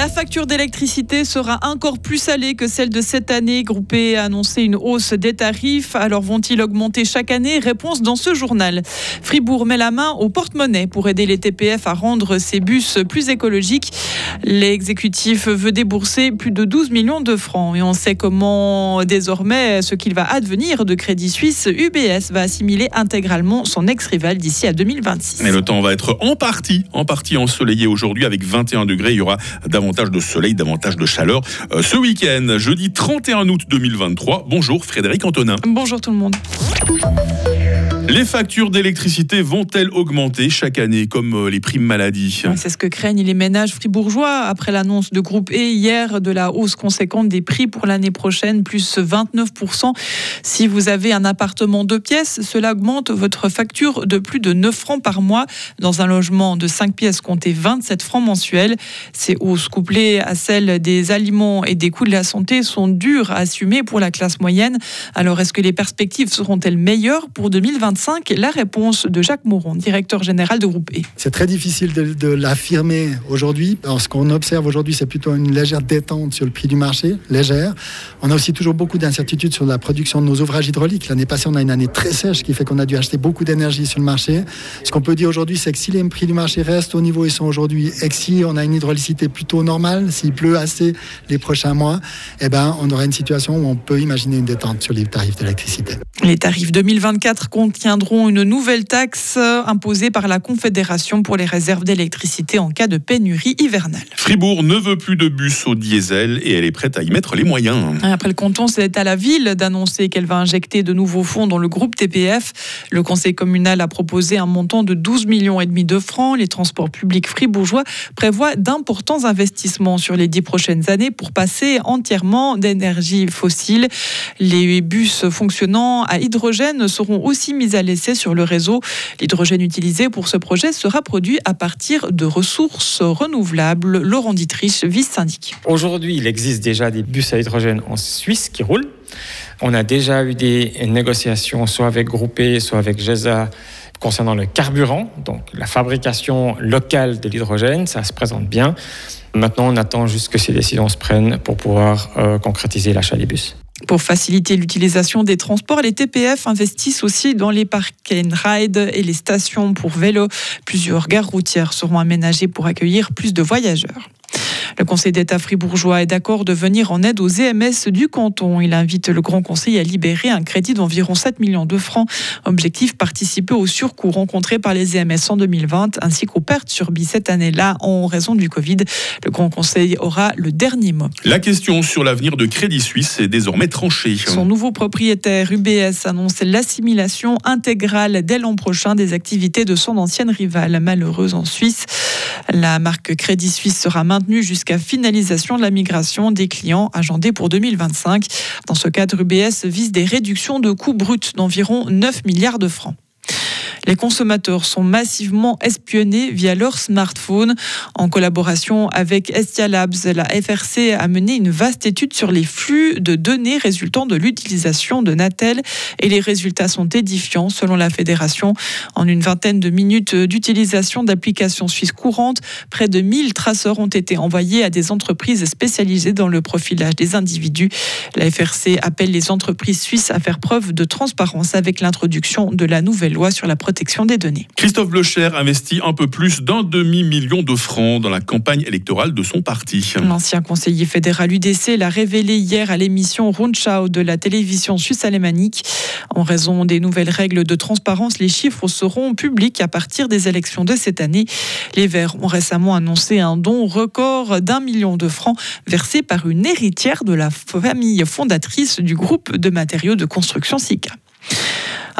La facture d'électricité sera encore plus salée que celle de cette année. Groupé a annoncé une hausse des tarifs. Alors vont-ils augmenter chaque année? Réponse dans ce journal. Fribourg met la main au porte-monnaie pour aider les TPF à rendre ses bus plus écologiques. L'exécutif veut débourser plus de 12 millions de francs et on sait comment désormais ce qu'il va advenir de Crédit Suisse. UBS va assimiler intégralement son ex-rival d'ici à 2026. Et le temps va être en partie, en partie ensoleillé aujourd'hui avec 21 degrés. Il y aura davantage de soleil, davantage de chaleur. Euh, ce week-end, jeudi 31 août 2023. Bonjour Frédéric Antonin. Bonjour tout le monde. Les factures d'électricité vont-elles augmenter chaque année comme euh, les primes maladie? C'est ce que craignent les ménages fribourgeois après l'annonce de groupe E hier de la hausse conséquente des prix pour l'année prochaine, plus 29%. Si vous avez un appartement de pièces, cela augmente votre facture de plus de 9 francs par mois. Dans un logement de 5 pièces, comptez 27 francs mensuels. Ces hausses couplées à celles des aliments et des coûts de la santé sont dures à assumer pour la classe moyenne. Alors est-ce que les perspectives seront-elles meilleures pour 2025 la réponse de Jacques Mouron, directeur général de Groupe E. C'est très difficile de, l'affirmer aujourd'hui. ce qu'on observe aujourd'hui, c'est plutôt une légère détente sur le prix du marché, légère. On a aussi toujours beaucoup d'incertitudes sur la production de nos ouvrages hydrauliques. L'année passée, on a une année très sèche qui fait qu'on a dû acheter beaucoup d'énergie sur le marché. Ce qu'on peut dire aujourd'hui, c'est que si les prix du marché restent au niveau où ils sont aujourd'hui et que si on a une hydraulicité plutôt normale, s'il pleut assez les prochains mois, eh ben, on aura une situation où on peut imaginer une détente sur les tarifs d'électricité. Les tarifs 2024 une nouvelle taxe imposée par la Confédération pour les réserves d'électricité en cas de pénurie hivernale. Fribourg ne veut plus de bus au diesel et elle est prête à y mettre les moyens. Après le canton, c'est à la ville d'annoncer qu'elle va injecter de nouveaux fonds dans le groupe TPF. Le conseil communal a proposé un montant de 12 millions et demi de francs. Les transports publics fribourgeois prévoient d'importants investissements sur les dix prochaines années pour passer entièrement d'énergie fossile. Les bus fonctionnant à hydrogène seront aussi mis à l'essai sur le réseau. L'hydrogène utilisé pour ce projet sera produit à partir de ressources renouvelables. Laurent Dietrich, vice-syndic. Aujourd'hui, il existe déjà des bus à hydrogène en Suisse qui roulent. On a déjà eu des négociations soit avec Groupé, soit avec GESA concernant le carburant, donc la fabrication locale de l'hydrogène, ça se présente bien. Maintenant, on attend juste que ces décisions se prennent pour pouvoir euh, concrétiser l'achat des bus. Pour faciliter l'utilisation des transports, les TPF investissent aussi dans les parcs and ride et les stations pour vélo. Plusieurs gares routières seront aménagées pour accueillir plus de voyageurs. Le Conseil d'État fribourgeois est d'accord de venir en aide aux EMS du canton. Il invite le Grand Conseil à libérer un crédit d'environ 7 millions de francs. Objectif participer aux surcoûts rencontrés par les EMS en 2020 ainsi qu'aux pertes subies cette année-là en raison du Covid. Le Grand Conseil aura le dernier mot. La question sur l'avenir de Crédit Suisse est désormais tranchée. Son nouveau propriétaire UBS annonce l'assimilation intégrale dès l'an prochain des activités de son ancienne rivale malheureuse en Suisse. La marque Crédit Suisse sera maintenue jusqu'à finalisation de la migration des clients agendés pour 2025. Dans ce cadre, UBS vise des réductions de coûts bruts d'environ 9 milliards de francs. Les consommateurs sont massivement espionnés via leur smartphone. En collaboration avec Estia Labs, la FRC a mené une vaste étude sur les flux de données résultant de l'utilisation de Natel et les résultats sont édifiants selon la fédération. En une vingtaine de minutes d'utilisation d'applications suisses courantes, près de 1000 traceurs ont été envoyés à des entreprises spécialisées dans le profilage des individus. La FRC appelle les entreprises suisses à faire preuve de transparence avec l'introduction de la nouvelle loi sur la protection des données. Christophe Blecher investit un peu plus d'un demi-million de francs dans la campagne électorale de son parti. L'ancien conseiller fédéral UDC l'a révélé hier à l'émission Rundschau de la télévision suisse alémanique. En raison des nouvelles règles de transparence, les chiffres seront publics à partir des élections de cette année. Les Verts ont récemment annoncé un don record d'un million de francs versé par une héritière de la famille fondatrice du groupe de matériaux de construction SICA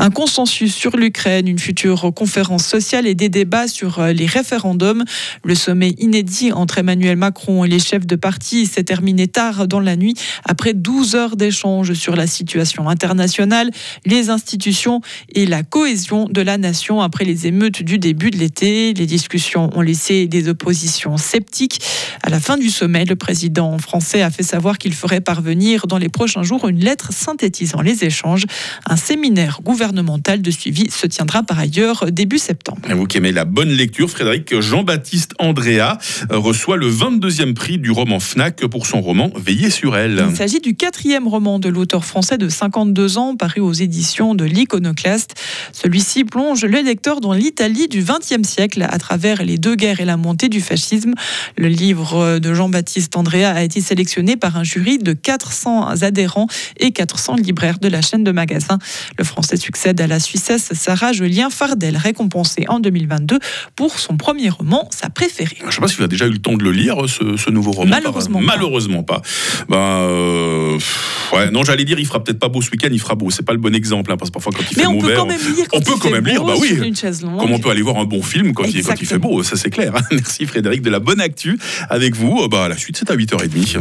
un consensus sur l'Ukraine, une future conférence sociale et des débats sur euh, les référendums. Le sommet inédit entre Emmanuel Macron et les chefs de parti s'est terminé tard dans la nuit après 12 heures d'échanges sur la situation internationale, les institutions et la cohésion de la nation après les émeutes du début de l'été. Les discussions ont laissé des oppositions sceptiques. À la fin du sommet, le président français a fait savoir qu'il ferait parvenir dans les prochains jours une lettre synthétisant les échanges, un séminaire gouvernemental gouvernemental de suivi se tiendra par ailleurs début septembre. Et vous qui aimez la bonne lecture, Frédéric Jean-Baptiste Andrea reçoit le 22e prix du roman FNAC pour son roman Veiller sur elle. Il s'agit du quatrième roman de l'auteur français de 52 ans paru aux éditions de l'Iconoclaste. Celui-ci plonge le lecteur dans l'Italie du XXe siècle à travers les deux guerres et la montée du fascisme. Le livre de Jean-Baptiste Andrea a été sélectionné par un jury de 400 adhérents et 400 libraires de la chaîne de magasins. Le français succède à la Suissesse Sarah Julien Fardel, récompensée en 2022 pour son premier roman, sa préférée. Je ne sais pas si vous avez déjà eu le temps de le lire, ce, nouveau roman. Malheureusement. Malheureusement pas. Ben, euh, ouais, non, j'allais dire, il fera peut-être pas beau ce week-end, il fera beau. C'est pas le bon exemple, hein, parce que parfois quand il Mais fait on mauvais, peut quand même lire. Quand on peut quand même lire, bah oui. Une chaise longue. Comme on peut aller voir un bon film quand, il, quand il, fait beau, ça c'est clair. Merci Frédéric de la bonne actu avec vous. Bah, la suite, c'est à 8h30.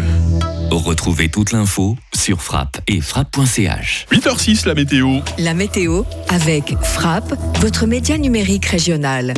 Retrouvez toute l'info sur frappe et frappe.ch. 8h06, la météo. La météo avec Frappe, votre média numérique régional.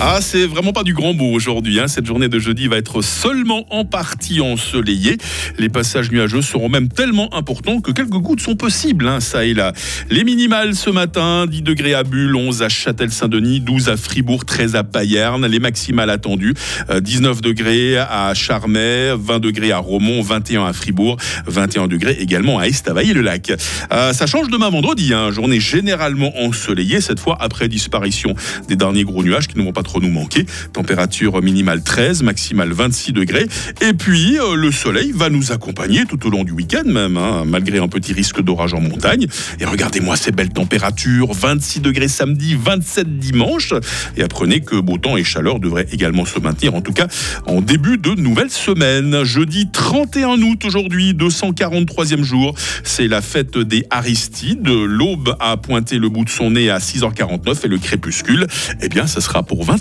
Ah, c'est vraiment pas du grand beau aujourd'hui. Hein. Cette journée de jeudi va être seulement en partie ensoleillée. Les passages nuageux seront même tellement importants que quelques gouttes sont possibles, hein, ça et là. Les minimales ce matin, 10 degrés à Bulle, 11 à Châtel-Saint-Denis, 12 à Fribourg, 13 à Payerne. Les maximales attendues, 19 euh, degrés à Charmey, 20 degrés à Romont, 21 à Fribourg, 21 degrés également à Estavayer-le-Lac. Euh, ça change demain vendredi, hein. journée généralement ensoleillée, cette fois après disparition des derniers gros nuages qui ne vont pas nous manquer. Température minimale 13, maximale 26 degrés. Et puis, euh, le soleil va nous accompagner tout au long du week-end même, hein, malgré un petit risque d'orage en montagne. Et regardez-moi ces belles températures, 26 degrés samedi, 27 dimanche. Et apprenez que beau temps et chaleur devraient également se maintenir, en tout cas en début de nouvelle semaine. Jeudi 31 août aujourd'hui, 243e jour, c'est la fête des Aristides. L'aube a pointé le bout de son nez à 6h49 et le crépuscule, eh bien, ce sera pour 20